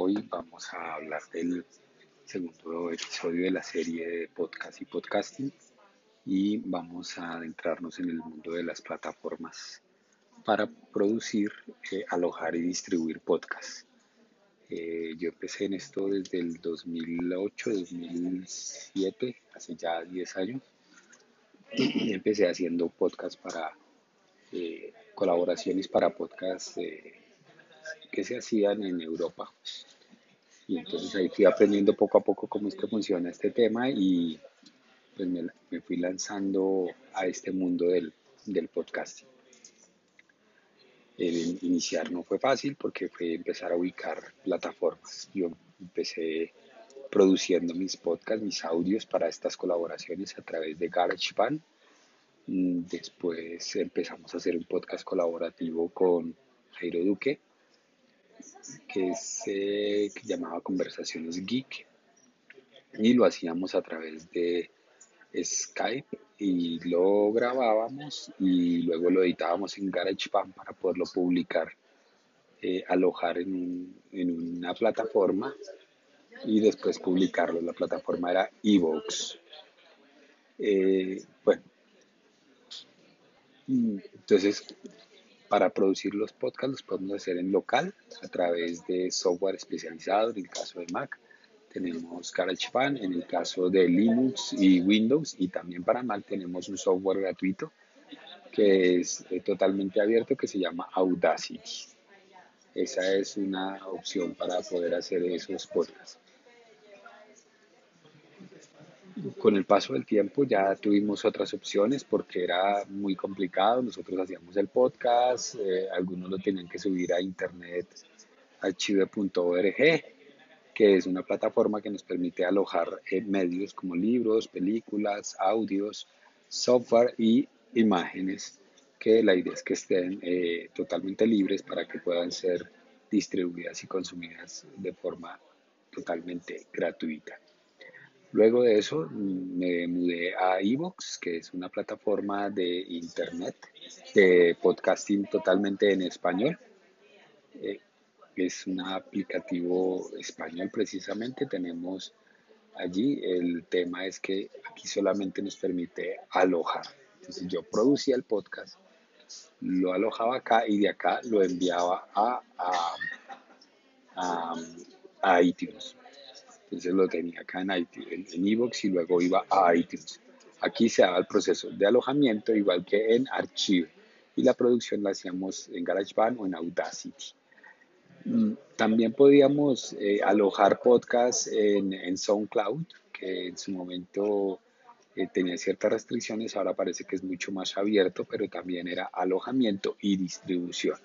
Hoy vamos a hablar del segundo episodio de la serie de podcast y podcasting y vamos a adentrarnos en el mundo de las plataformas para producir, eh, alojar y distribuir podcasts. Eh, yo empecé en esto desde el 2008, 2007, hace ya 10 años. Y empecé haciendo podcasts para eh, colaboraciones para podcasts que se hacían en Europa. Y entonces ahí fui aprendiendo poco a poco cómo es que funciona este tema y pues me, fui lanzando a este mundo del, del podcasting. El iniciar no fue fácil porque fue empezar a ubicar plataformas. Yo empecé produciendo mis podcasts, mis audios para estas colaboraciones a través de GarageBand. Mm, después empezamos a hacer un podcast colaborativo con Jairo Duque que se llamaba Conversaciones Geek y lo hacíamos a través de Skype y lo grabábamos y luego lo editábamos en GarageBand para poderlo publicar, eh, alojar en, una plataforma y después publicarlo. La plataforma era Evox. Eh, bueno, entonces para producir los podcasts los podemos hacer en local a través de software especializado, en el caso de Mac. Tenemos GarageBand, en el caso de Linux y Windows, y también para Mac tenemos un software gratuito que es eh, totalmente abierto que se llama Audacity. Esa es una opción para poder hacer esos podcasts con el paso del tiempo ya tuvimos otras opciones porque era muy complicado. Nosotros hacíamos el podcast, eh, algunos lo tenían que subir a internet archive.org, que es una plataforma que nos permite alojar eh, medios como libros, películas, audios, software y imágenes, que la idea es que estén eh, totalmente libres para que puedan ser distribuidas y consumidas de forma totalmente gratuita. Luego de eso me mudé a Evox, que es una plataforma de internet de podcasting totalmente en español. Eh, es un aplicativo español precisamente. Tenemos allí, el tema es que aquí solamente nos permite alojar. Entonces yo producía el podcast, lo alojaba acá y de acá lo enviaba a, a, iTunes. Entonces lo tenía acá en, en Evox y luego iba a iTunes. Aquí se daba el proceso de alojamiento igual que en Archive y la producción la hacíamos en GarageBand o en Audacity. Mm, también podíamos eh, alojar podcasts en, SoundCloud, que en su momento eh, tenía ciertas restricciones, ahora parece que es mucho más abierto, pero también era alojamiento y distribución.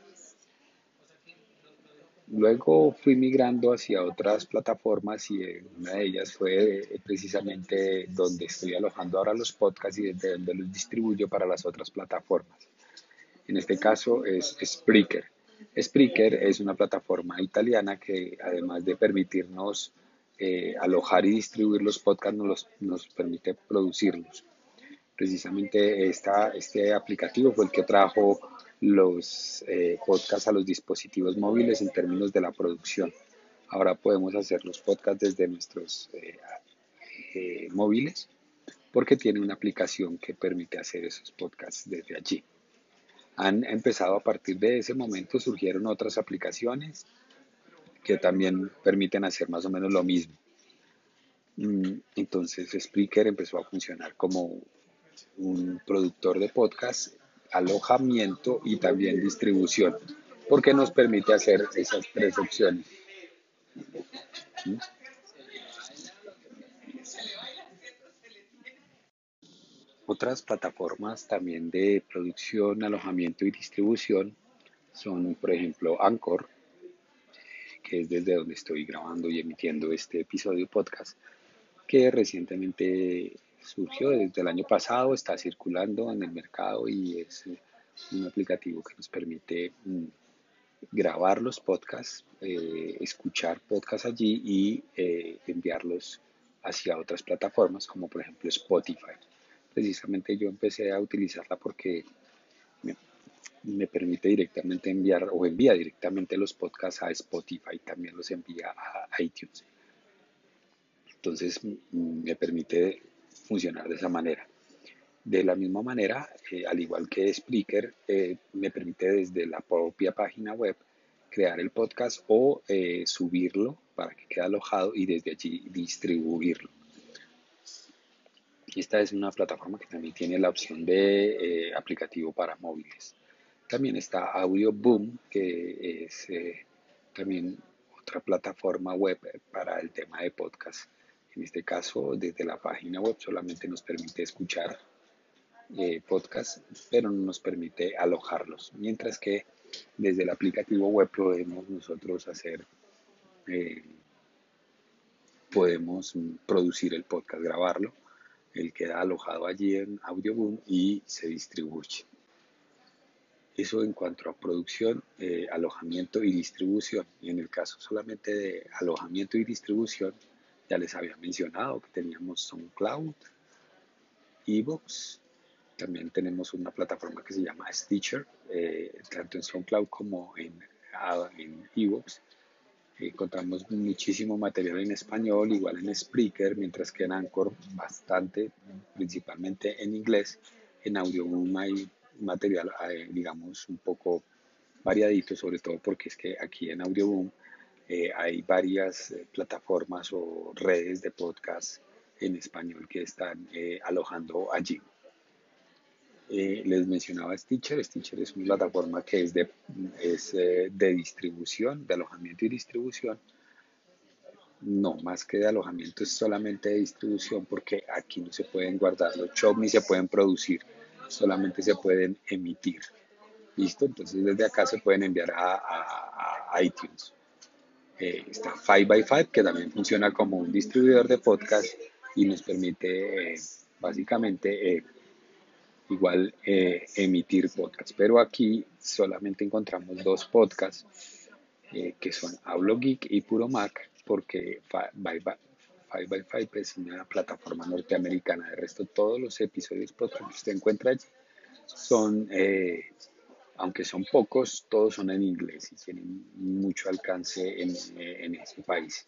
Luego fui migrando hacia otras plataformas y una de ellas fue eh, precisamente donde estoy alojando ahora los podcasts y desde donde los distribuyo para las otras plataformas. En este caso es Spreaker. Spreaker es una plataforma italiana que además de permitirnos eh, alojar y distribuir los podcasts, nos, nos permite producirlos. Precisamente este aplicativo fue el que trajo los eh, podcasts a los dispositivos móviles en términos de la producción. Ahora podemos hacer los podcasts desde nuestros eh, eh, móviles porque tiene una aplicación que permite hacer esos podcasts desde allí. Han empezado a partir de ese momento, surgieron otras aplicaciones que también permiten hacer más o menos lo mismo. Mm, entonces Spreaker empezó a funcionar como un productor de podcasts alojamiento y también distribución, porque nos permite hacer esas tres opciones. Otras plataformas también de producción, alojamiento y distribución son, por ejemplo, Anchor, que es desde donde estoy grabando y emitiendo este episodio podcast, que recientemente surgió desde el año pasado, está circulando en el mercado y es eh, un aplicativo que nos permite mm, grabar los podcasts, eh, escuchar podcasts allí y eh, enviarlos hacia otras plataformas como por ejemplo Spotify. Precisamente yo empecé a utilizarla porque me permite directamente enviar o envía directamente los podcasts a Spotify, también los envía a iTunes. Entonces mm, me permite funcionar de esa manera. De la misma manera, eh, al igual que Spreaker, eh, me permite desde la propia página web crear el podcast o eh, subirlo para que quede alojado y desde allí distribuirlo. Esta es una plataforma que también tiene la opción de aplicativo para móviles. También está Audio Boom, que es también otra plataforma web para el tema de podcast. En este caso, desde la página web solamente nos permite escuchar eh, podcast, pero no nos permite alojarlos. Mientras que desde el aplicativo web podemos nosotros hacer, eh, podemos producir el podcast, grabarlo. Él queda alojado allí en Audioboom y se distribuye. Eso en cuanto a producción, eh, alojamiento y distribución. Y en el caso solamente de alojamiento y distribución, ya les había mencionado que teníamos SoundCloud, Evox, también tenemos una plataforma que se llama Stitcher, eh, tanto en SoundCloud como en, ah, en Evox. Encontramos muchísimo material en español, igual en Spreaker, mientras que en Anchor bastante, principalmente en inglés. En Audioboom hay material, eh, digamos, un poco variadito, sobre todo porque es que aquí en Audioboom eh, hay varias eh, plataformas o redes de podcast en español que están eh, alojando allí. les mencionaba Stitcher. Stitcher es una plataforma que es, de, es de distribución, de alojamiento y distribución. No, más que de alojamiento es solamente de distribución porque aquí no se pueden guardar los shows ni se pueden producir, solamente se pueden emitir. ¿Listo? Entonces desde acá se pueden enviar a iTunes. Eh, está 5by5, que también funciona como un distribuidor de podcast y nos permite eh, básicamente eh, igual emitir podcast. Pero aquí solamente encontramos dos podcasts que son Hablo Geek y Puro Mac, porque 5by5 es una plataforma norteamericana. De resto, todos los episodios podcast que usted encuentra allí son aunque son pocos, todos son en inglés y tienen mucho alcance en, en ese país.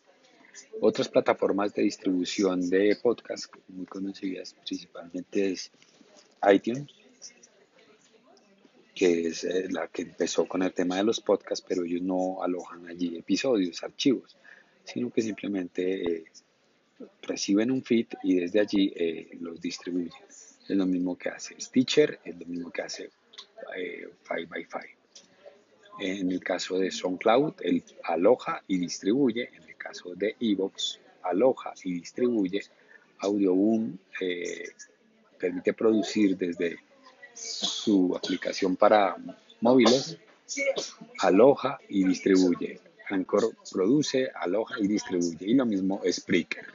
Otras plataformas de distribución de podcast muy conocidas principalmente es iTunes, que es eh, la que empezó con el tema de los podcasts, pero ellos no alojan allí episodios, archivos, sino que simplemente eh, reciben un feed y desde allí eh, los distribuyen. Es lo mismo que hace Stitcher, es lo mismo que hace 5x5. Eh, en el caso de SoundCloud, él aloja y distribuye. En el caso de Evox, aloja y distribuye. Audioboom eh, permite producir desde su aplicación para móviles, aloja y distribuye. Anchor produce, aloja y distribuye. Y lo mismo Spreaker.